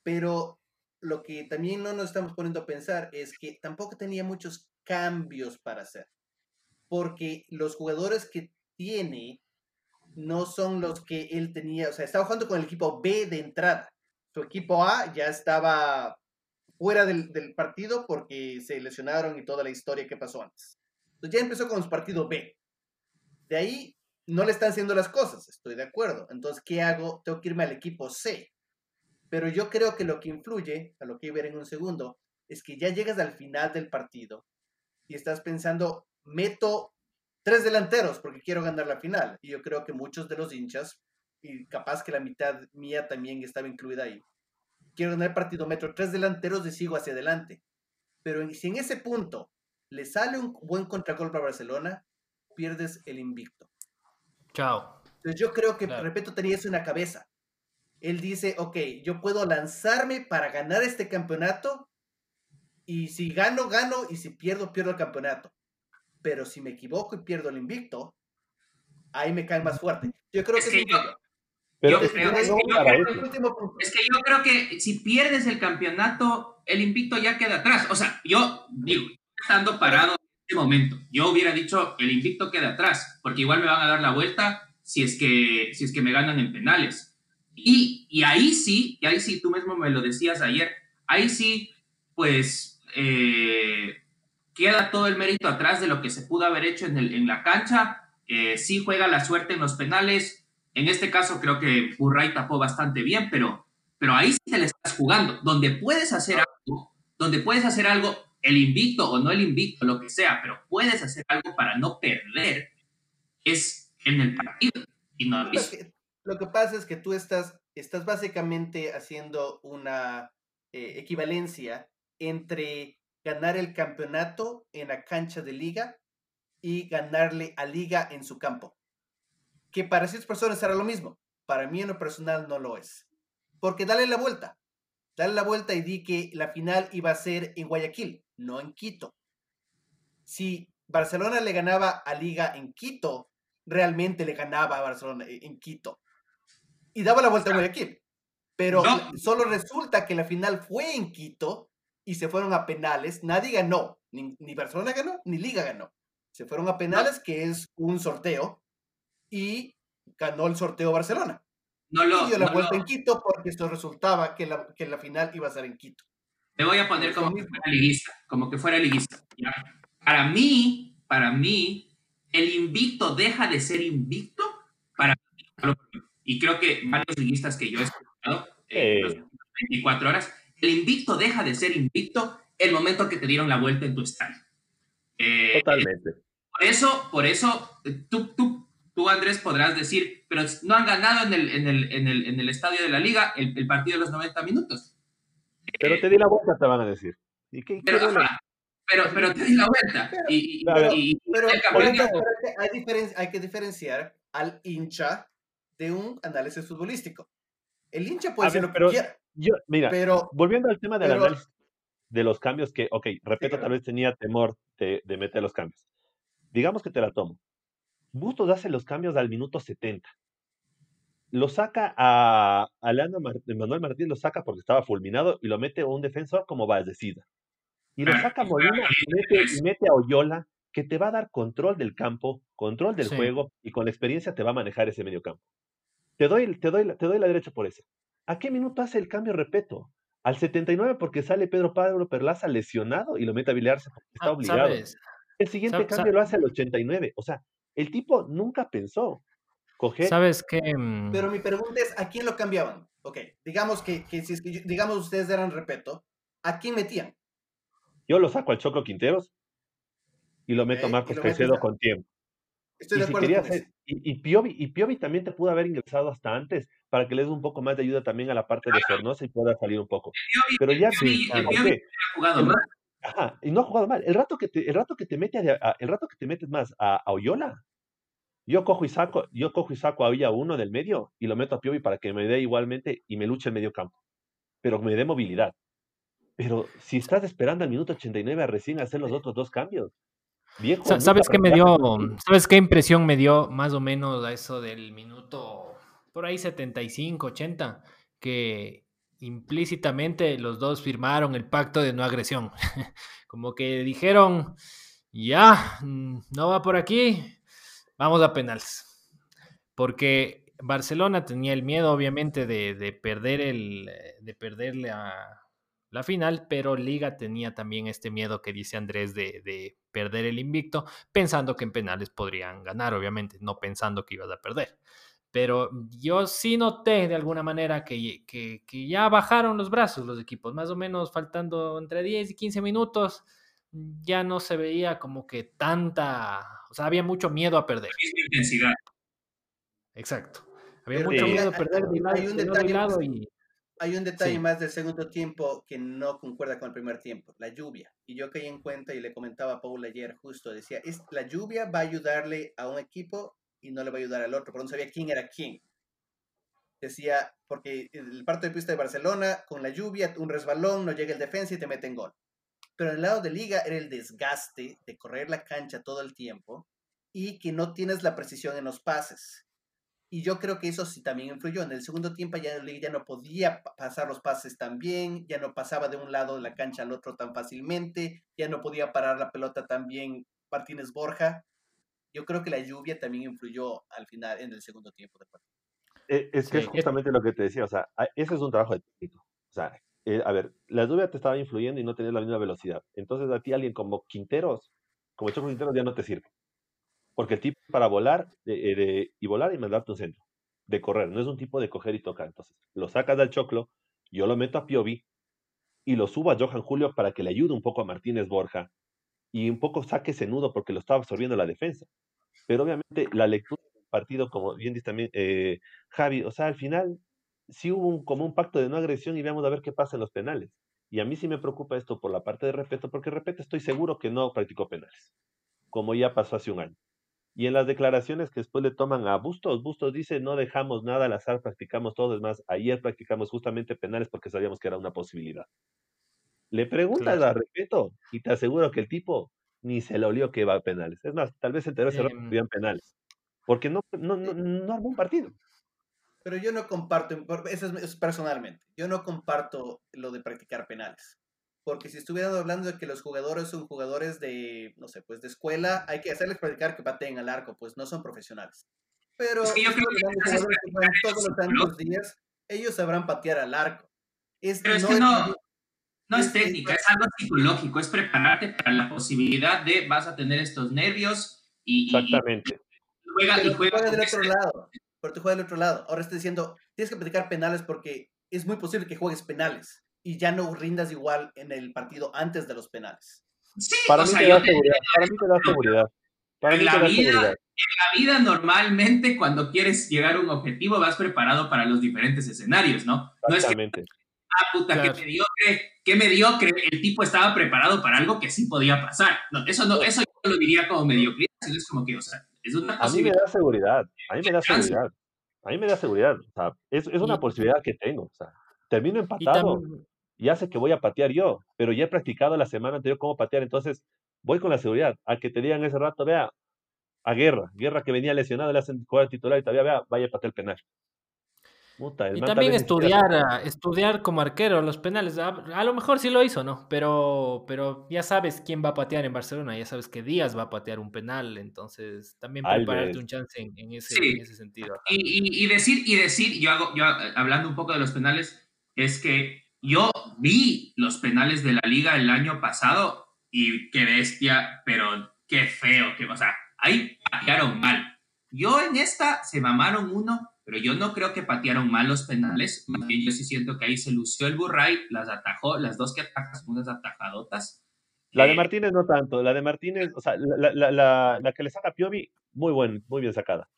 pero lo que también no nos estamos poniendo a pensar es que tampoco tenía muchos cambios para hacer, porque los jugadores que tiene no son los que él tenía, o sea, estaba jugando con el equipo B de entrada su equipo A ya estaba fuera del, partido porque se lesionaron y toda la historia que pasó antes. Entonces ya empezó con su partido B. De ahí no le están haciendo las cosas, estoy de acuerdo. Entonces, ¿qué hago? Tengo que irme al equipo C. Pero yo creo que lo que influye, a lo que ver en un segundo, es que ya llegas al final del partido y estás pensando, meto tres delanteros porque quiero ganar la final. Y yo creo que muchos de los hinchas y capaz que la mitad mía también estaba incluida ahí. Quiero ganar el partido metro, tres delanteros y sigo hacia adelante. Pero si en ese punto le sale un buen contragol para Barcelona, pierdes el invicto. Chao. Entonces yo creo que, repito, tenía eso en la cabeza. Él dice, ok, yo puedo lanzarme para ganar este campeonato y si gano, gano y si pierdo, pierdo el campeonato. Pero si me equivoco y pierdo el invicto, ahí me cae más fuerte. Yo creo que, pero es, que yo creo que si pierdes el campeonato, el invicto ya queda atrás. O sea, yo digo, estando parado este momento, yo hubiera dicho el invicto queda atrás, porque igual me van a dar la vuelta si es que, si es que me ganan en penales. Y, y ahí sí, y ahí sí, tú mismo me lo decías ayer, ahí sí, pues eh, queda todo el mérito atrás de lo que se pudo haber hecho en, el, en la cancha. Eh, sí juega la suerte en los penales, en este caso creo que Burray tapó bastante bien, pero, pero ahí sí te le estás jugando. Donde puedes hacer algo, donde puedes hacer algo, el invicto o no el invicto, lo que sea, pero puedes hacer algo para no perder, es en el partido. Y no lo, que, lo que pasa es que tú estás, estás básicamente haciendo una eh, equivalencia entre ganar el campeonato en la cancha de liga y ganarle a liga en su campo que para ciertas personas será lo mismo. Para mí en lo personal no lo es. Porque dale la vuelta. Dale la vuelta y di que la final iba a ser en Guayaquil, no en Quito. Si Barcelona le ganaba a Liga en Quito, realmente le ganaba a Barcelona en Quito. Y daba la vuelta a Guayaquil. Pero solo resulta que la final fue en Quito y se fueron a penales. Nadie ganó. Ni, Barcelona ganó, ni Liga ganó. Se fueron a penales, que es un sorteo y ganó el sorteo Barcelona. No lo, y dio la vuelta en Quito porque esto resultaba que la, que la final iba a ser en Quito. Te voy a poner como que fuera liguista, como que fuera liguista. Para mí, para mí, el invicto deja de ser invicto para... Y creo que varios liguistas que yo he escuchado en las 24 horas, el invicto deja de ser invicto el momento que te dieron la vuelta en tu estadio. Eh, Totalmente. Por eso, por eso, tú, tú, tú, Andrés, podrás decir, pero no han ganado en el, en el, en el, en el estadio de la liga el, el, partido de los 90 minutos. Pero te di la vuelta, te van a decir. ¿Y qué, pero, pero, pero, te di la vuelta. y, pero, y, pero, hay, diferen, hay que diferenciar al hincha de un análisis futbolístico. El hincha puede ser lo que quiera. Yo, mira, pero, volviendo al tema del análisis de los cambios que, ok, repito, tal vez tenía temor de, de, meter los cambios. Digamos que te la tomo. Bustos hace los cambios al minuto 70. Lo saca a, a Leandro Manuel Martínez, lo saca porque estaba fulminado y lo mete a un defensor como Valdecida. Y lo saca a Molina y mete, y mete a Oyola, que te va a dar control del campo, control del juego y con la experiencia te va a manejar ese medio campo. Te doy, te doy, te doy la derecha por eso. ¿A qué minuto hace el cambio, repito? Al 79 porque sale Pedro Pablo Perlaza lesionado y lo mete a biliarse porque está ah, obligado. El siguiente cambio lo hace al 89. O sea, el tipo nunca pensó coger. ¿Sabes qué? Mm. Pero mi pregunta es, ¿a quién lo cambiaban? Ok, digamos que, que si es que digamos ustedes eran repeto, ¿a quién metían? Yo lo saco al Choco Quinteros y lo meto a Marcos Caicedo con tiempo. Estoy de acuerdo y, y, Piovi, y Piovi también te pudo haber ingresado hasta antes para que le des un poco más de ayuda también a la parte de Sornosa y pueda salir un poco. Pero ya sí, jugado mal. Ajá, y no ha jugado mal. El rato que te, el rato que te mete a, el rato que te metes más a, Oyola, yo cojo y saco, yo cojo y saco a Villa uno del medio y lo meto a Piovi para que me dé igualmente y me luche el medio campo. Pero me dé movilidad. Pero si estás esperando al minuto 89 a recién hacer los otros dos cambios, ¿Sabes qué me dio? ¿Sabes qué impresión me dio más o menos a eso del minuto por ahí 75, 80? Que implícitamente los dos firmaron el pacto de no agresión. Como que dijeron, ya, no va por aquí, vamos a penales. Porque Barcelona tenía el miedo, obviamente, de, de perder el, de perderle a, la final, pero Liga tenía también este miedo que dice Andrés de, perder el invicto, pensando que en penales podrían ganar, obviamente, no pensando que ibas a perder. Pero yo sí noté de alguna manera que, que, ya bajaron los brazos los equipos, más o menos faltando entre 10 y 15 minutos, ya no se veía como que tanta, o sea, había mucho miedo a perder. intensidad. Exacto. Había mucho miedo a perder de lado y hay un detalle más del segundo tiempo que no concuerda con el primer tiempo, la lluvia. Y yo caí en cuenta y le comentaba a Paul ayer justo, decía, es, la lluvia va a ayudarle a un equipo y no le va a ayudar al otro, pero no sabía quién era quién. Decía, porque el parto de pista de Barcelona, con la lluvia, un resbalón, no llega el defensa y te mete en gol. Pero en el lado de liga era el desgaste de correr la cancha todo el tiempo y que no tienes la precisión en los pases. Y yo creo que eso sí también influyó. En el segundo tiempo ya, ya no podía pasar los pases tan bien, ya no pasaba de un lado de la cancha al otro tan fácilmente, ya no podía parar la pelota tan bien Martínez Borja. Yo creo que la lluvia también influyó al final en el segundo tiempo del partido. Eh, es que es justamente lo que te decía, o sea, ese es un trabajo de técnico. O sea, eh, a ver, la lluvia te estaba influyendo y no tenías la misma velocidad. Entonces a ti alguien como Quinteros, como Choco Quinteros ya no te sirve. Porque el tipo para volar eh, y volar y mandarte un centro, de correr, no es un tipo de coger y tocar. Entonces, lo sacas del choclo, yo lo meto a Piovi y lo subo a Johan Julio para que le ayude un poco a Martínez Borja y un poco saque ese nudo porque lo estaba absorbiendo la defensa. Pero obviamente la lectura del partido, como bien dice también eh, Javi, o sea, al final sí hubo un, como un pacto de no agresión y vamos a ver qué pasa en los penales. Y a mí sí me preocupa esto por la parte de respeto, porque respeto estoy seguro que no practicó penales, como ya pasó hace un año. Y en las declaraciones que después le toman a Bustos, Bustos dice, no dejamos nada al azar, practicamos todo. Es más, ayer practicamos justamente penales porque sabíamos que era una posibilidad. Le preguntas a respeto y te aseguro que el tipo ni se le olió que iba a penales. Es más, tal vez se enteró ese eh, en penales. Porque no, no, no, no armó un partido. Pero yo no comparto, eso es personalmente, yo no comparto lo de practicar penales porque si estuvieran hablando de que los jugadores son jugadores de, no sé, pues de escuela, hay que hacerles practicar que pateen al arco, pues no son profesionales. Pero es que yo creo que, todos los santos días, ellos sabrán patear al arco. Es, Pero es no que no, no es técnica, es algo psicológico, es prepararte para la posibilidad de vas a tener estos nervios Y, Exactamente. juega, y juega, del otro lado. Pero tú juegas del otro lado. Ahora estás diciendo, tienes que practicar penales porque es muy posible que juegues penales y ya no rindas igual en el partido antes de los penales. Sí, para, mí te da seguridad, para mí te da seguridad. Para en, la vida, en la vida normalmente cuando quieres llegar a un objetivo vas preparado para los diferentes escenarios, ¿no? Exactamente. No es que, ah, puta, qué mediocre, qué mediocre, el tipo estaba preparado para algo que sí podía pasar. No, eso no, eso yo lo diría como mediocridad, es como que, o sea, es una A mí me da seguridad, a mí me da seguridad, a mí me da seguridad, o sea, es, es una posibilidad que tengo, o sea, termino empatado, y, ya sé que voy a patear yo, pero ya he practicado la semana anterior cómo patear, entonces voy con la seguridad. A que te digan ese rato, vea, a Guerra, Guerra que venía lesionado, le hacen jugar titular y todavía, vea, vaya a patear el penal. Y también estudiar, estudiar como arquero los penales. A, lo mejor sí lo hizo, ¿no? Pero, pero ya sabes quién va a patear en Barcelona, ya sabes que Díaz va a patear un penal, entonces también prepararte un chance en, ese, sentido. Y, y, decir, y decir, yo hago, yo hablando un poco de los penales, es que yo vi los penales de la liga el año pasado y qué bestia, pero qué feo, que, o sea, ahí patearon mal. Yo en esta se mamaron uno, pero yo no creo que patearon mal los penales. Más bien yo sí siento que ahí se lució el Burray, las atajó, las dos que atajas, unas atajadotas. La de eh, Martínez no tanto, la de Martínez, o sea, la, la, la, la que le saca Piovi, muy buen, muy bien sacada.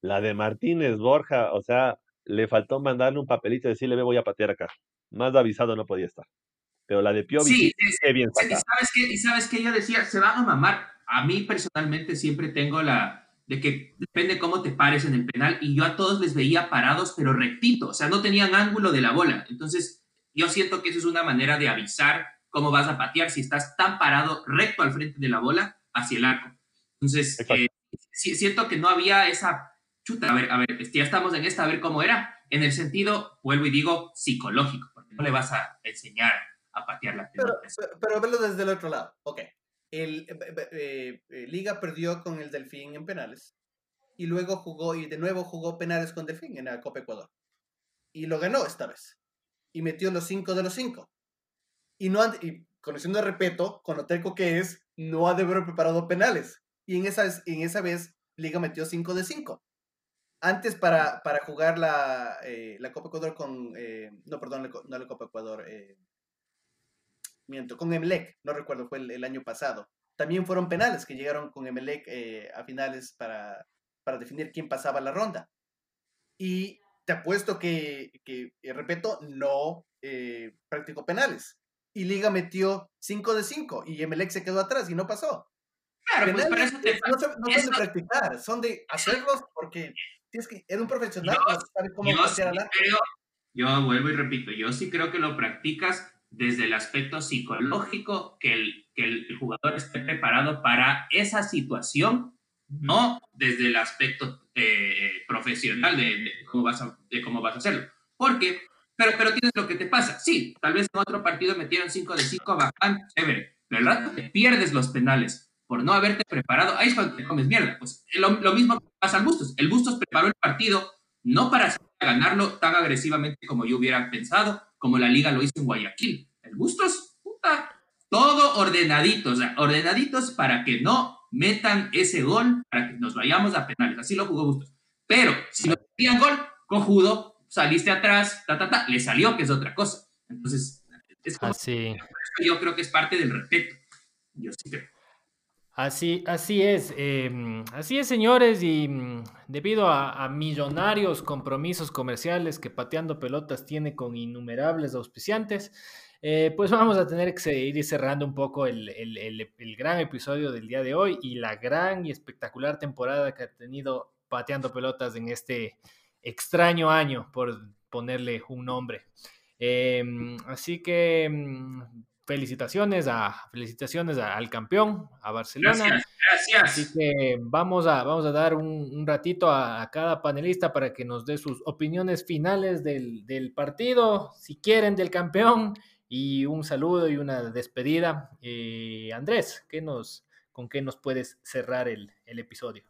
La de Martínez, Borja, o sea, le faltó mandarle un papelito y decirle, ve, voy a patear acá. Más avisado no podía estar. Pero la de Piovi, sí, qué bien sacada. Y sabes qué, y sabes qué yo decía, se van a mamar. A mí personalmente siempre tengo la de que depende cómo te pares en el penal y yo a todos les veía parados pero rectito, o sea, no tenían ángulo de la bola. Entonces, yo siento que eso es una manera de avisar cómo vas a patear si estás tan parado recto al frente de la bola hacia el arco. Entonces, eh, siento que no había esa chuta, a ver, a ver, ya estamos en esta, a ver cómo era, en el sentido, vuelvo y digo, psicológico, porque no le vas a enseñar a patear la pelota. Pero, pero, verlo desde el otro lado. Ok. El, eh, eh, Liga perdió con el Delfín en penales y luego jugó y de nuevo jugó penales con Delfín en la Copa Ecuador. Y lo ganó esta vez. Y metió los cinco de los cinco. Y, no y conociendo el respeto, con lo teco que es, no ha de haber preparado penales. Y en esa, en esa vez Liga metió cinco de cinco. Antes para, para jugar la, eh, la Copa Ecuador con... no, perdón, no la Copa Ecuador miento, con Emelec, no recuerdo, fue el, año pasado. También fueron penales que llegaron con Emelec eh, a finales para, para definir quién pasaba la ronda. Y te apuesto que, que eh, repito, no eh, practicó penales. Y Liga metió 5 de 5 y Emelec se quedó atrás y no pasó. Claro, pues para eso te no, son de practicar, son de hacerlos porque tienes que, eres un profesional, yo, cómo yo, yo vuelvo y repito, yo sí creo que lo practicas desde el aspecto psicológico, que el, que el jugador esté preparado para esa situación, no desde el aspecto eh, profesional de, cómo vas a, de cómo vas a hacerlo. Porque, pero, pero tienes lo que te pasa. Sí, tal vez en otro partido metieron 5 de 5, bacán, chévere. Pero el rato te pierdes los penales por no haberte preparado. Ahí es cuando te comes mierda. Pues lo, lo mismo pasa al Bustos. El Bustos preparó el partido no para ganarlo tan agresivamente como yo hubiera pensado, como la liga lo hizo en Guayaquil. El Bustos, puta, todo ordenadito, o sea, ordenaditos para que no metan ese gol, para que nos vayamos a penales. Así lo jugó Bustos. Pero si no metían gol, cojudo, saliste atrás, ta, ta, ta, le salió, que es otra cosa. Entonces, es como. Así. Yo creo que es parte del respeto. Yo sí creo. Así, así es, em, así es, señores, y mm, debido a, millonarios compromisos comerciales que Pateando Pelotas tiene con innumerables auspiciantes, eh, pues vamos a tener que ir cerrando un poco el, gran episodio del día de hoy y la gran y espectacular temporada que ha tenido Pateando Pelotas en este extraño año, por ponerle un nombre. Em, así que mm, felicitaciones, a, felicitaciones al campeón, a Barcelona. Gracias, gracias. Así que vamos a, vamos a dar un, ratito a, cada panelista para que nos dé sus opiniones finales del, partido, si quieren, del campeón, y un saludo y una despedida. Eh, Andrés, ¿qué nos, ¿con qué nos puedes cerrar el, episodio?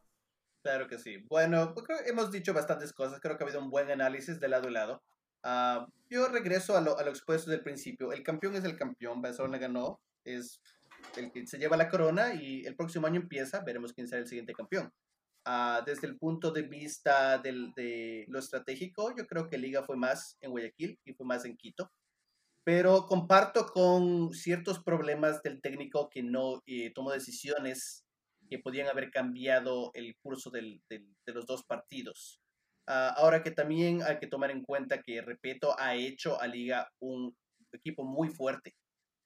Claro que sí. Bueno, pues hemos dicho bastantes cosas, creo que ha habido un buen análisis de lado y lado. Ah, yo regreso a lo, a lo expuesto del principio. El campeón es el campeón. Barcelona ganó. Es el que se lleva la corona y el próximo año empieza, veremos quién será el siguiente campeón. Ah, desde el punto de vista del, de lo estratégico, yo creo que Liga fue más en Guayaquil y fue más en Quito, pero comparto con ciertos problemas del técnico que no eh, tomó decisiones que podían haber cambiado el curso del, del, de los dos partidos. Ah, ahora que también hay que tomar en cuenta que Repeto ha hecho a Liga un equipo muy fuerte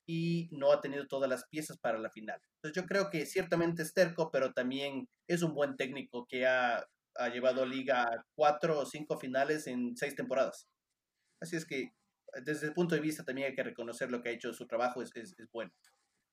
y no ha tenido todas las piezas para la final. Entonces yo creo que ciertamente es terco, pero también es un buen técnico que ha, ha llevado a Liga cuatro o cinco finales en seis temporadas. Así es que desde el punto de vista también hay que reconocer lo que ha hecho su trabajo, es, es, es bueno.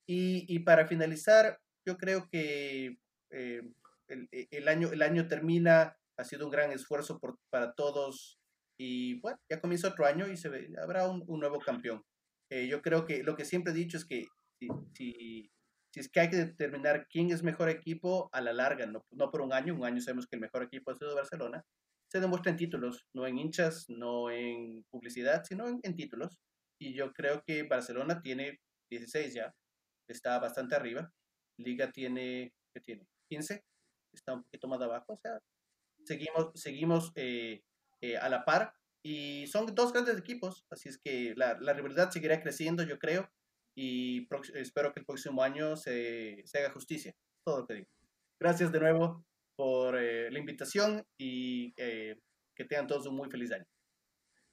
Y, y, para finalizar, yo creo que eh, el, el, año, el año termina ha sido un gran esfuerzo por, para todos y bueno, ya comienza otro año y se ve, habrá un, un nuevo campeón. Eh, yo creo que lo que siempre he dicho es que si, si, si, es que hay que determinar quién es mejor equipo a la larga, no, no por un año, un año sabemos que el mejor equipo ha sido Barcelona, se demuestra en títulos, no en hinchas, no en publicidad, sino en, en títulos. Y yo creo que Barcelona tiene 16 ya, está bastante arriba. Liga tiene, ¿qué tiene? 15, está un poquito más abajo, o sea, seguimos, seguimos eh, eh, a la par y son dos grandes equipos, así es que la, la rivalidad seguirá creciendo, yo creo, y espero que el próximo año se, se, haga justicia, todo lo que digo. Gracias de nuevo por eh, la invitación y eh, que tengan todos un muy feliz año.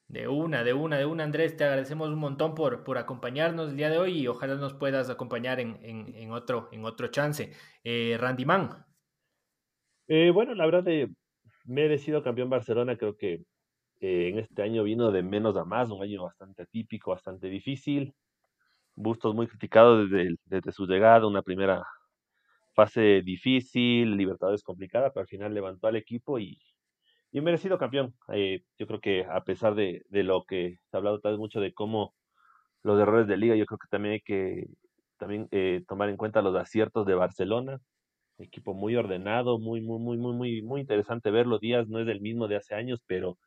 De una, de una, de una, Andrés, te agradecemos un montón por, por acompañarnos el día de hoy y ojalá nos puedas acompañar en, en, en otro, en otro chance. Eh, Randy Man. Eh, bueno, la verdad, de, merecido campeón Barcelona, creo que eh, en este año vino de menos a más, un año bastante atípico, bastante difícil. Bustos muy criticado desde, desde su llegada, una primera fase difícil, Libertadores complicada, pero al final levantó al equipo y, y merecido campeón. Eh, yo creo que a pesar de, de, lo que se ha hablado tal vez mucho de cómo los errores de liga, yo creo que también hay que también eh, tomar en cuenta los aciertos de Barcelona equipo muy ordenado, muy, muy, muy, muy, muy, muy interesante verlo. Díaz no es el mismo de hace años, pero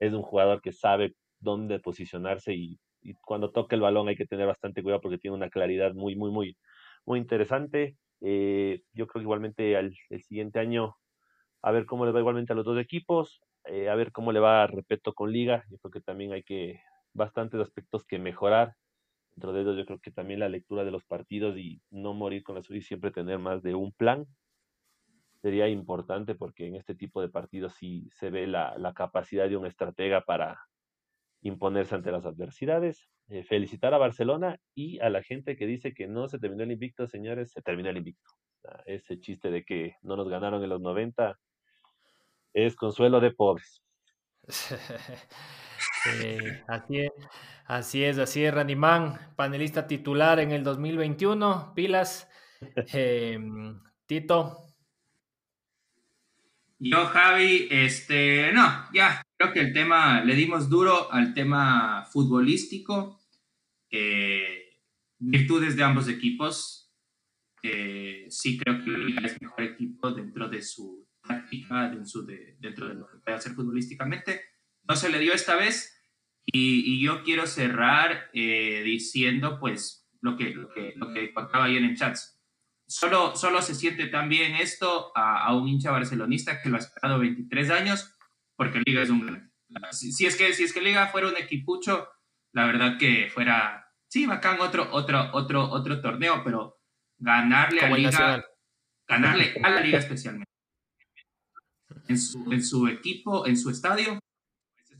es un jugador que sabe dónde posicionarse y, cuando toca el balón hay que tener bastante cuidado porque tiene una claridad muy, muy, muy, muy interesante. Eh, yo creo que igualmente al el siguiente año, a ver cómo le va igualmente a los dos equipos, eh, a ver cómo le va, repito, con Liga. Yo creo que también hay que bastantes aspectos que mejorar. Dentro de ellos yo creo que también la lectura de los partidos y no morir con la suya y siempre tener más de un plan sería importante porque en este tipo de partidos sí se ve la, la capacidad de un estratega para imponerse ante las adversidades. Eh, felicitar a Barcelona y a la gente que dice que no se terminó el invicto, señores, se terminó el invicto. ese chiste de que no nos ganaron en los 90 es consuelo de pobres. eh, así es. Así es, así es, Randy Man, panelista titular en el 2021. Pilas, eh, Tito. Yo, Javi, este, no, ya, creo que el tema, le dimos duro al tema futbolístico, eh, virtudes de ambos equipos. Eh, sí creo que es mejor equipo dentro de su táctica, dentro de, dentro de lo que puede hacer futbolísticamente. No se le dio esta vez, y, y yo quiero cerrar eh, diciendo, pues, lo que, lo que, lo que contaba ayer en chats. Solo, solo se siente también esto a, a, un hincha barcelonista que lo ha esperado 23 años, porque Liga es un... Si, si, es que, si es que Liga fuera un equipucho, la verdad que fuera, sí, bacán otro, otro, otro, otro torneo, pero ganarle Como a Liga, nacional. ganarle a la Liga especialmente. En su, en su equipo, en su estadio,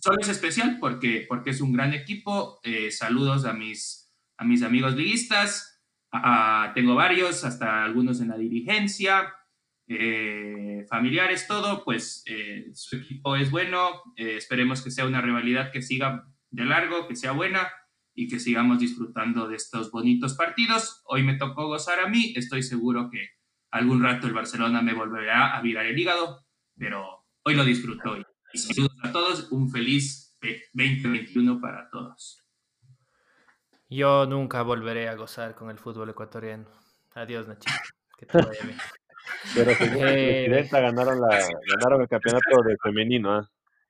solo es especial porque, porque es un gran equipo. Eh, saludos a mis, a mis amigos liguistas. Tengo varios, hasta algunos en la dirigencia, eh, familiares, todo. Pues eh, su equipo es bueno. Esperemos que sea una rivalidad que siga de largo, que sea buena y que sigamos disfrutando de estos bonitos partidos. Hoy me tocó gozar a mí. Estoy seguro que algún rato el Barcelona me volverá a virar el hígado, pero hoy lo disfruto. Saludos a todos, un feliz 2021 para todos. Yo nunca volveré a gozar con el fútbol ecuatoriano. Adiós, Nachito. Que te vaya bien. Pero señor eh... presidenta, ganaron, la, ganaron el campeonato de femenino. ¿eh?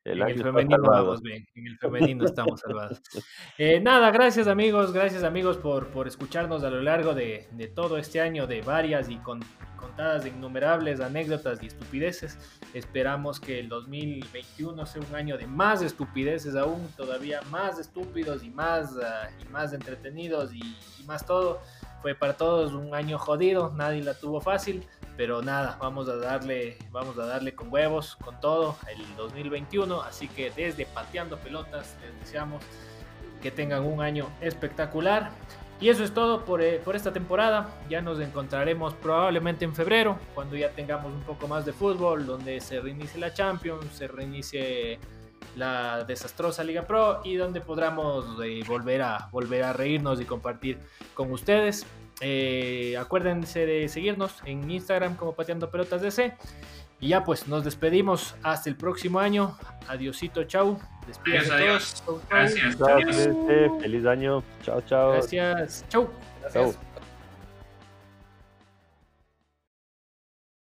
En el femenino vamos bien, en el femenino estamos salvados. Eh, nada, gracias amigos, gracias amigos por, por escucharnos a lo largo de, de todo este año de varias y con, contadas de innumerables anécdotas y estupideces. Esperamos que el 2021 sea un año de más estupideces aún, todavía más estúpidos y más, ah, y más entretenidos y, y más todo. Fue para todos un año jodido, nadie la tuvo fácil, pero nada, vamos a darle, vamos a darle con huevos, con todo el 2021. Así que desde Pateando Pelotas les deseamos que tengan un año espectacular. Y eso es todo por, eh, por, esta temporada. Ya nos encontraremos probablemente en febrero, cuando ya tengamos un poco más de fútbol, donde se reinicie la Champions, se reinicie la desastrosa Liga Pro y donde podamos eh, volver, a, volver a reírnos y compartir con ustedes. Eh, acuérdense de seguirnos en Instagram como Pateando Pelotas DC. Y ya pues nos despedimos hasta el próximo año. Adiosito, chau. Adiós, adiós. Gracias. Feliz año. Chao, chao. Gracias. Chau. Gracias.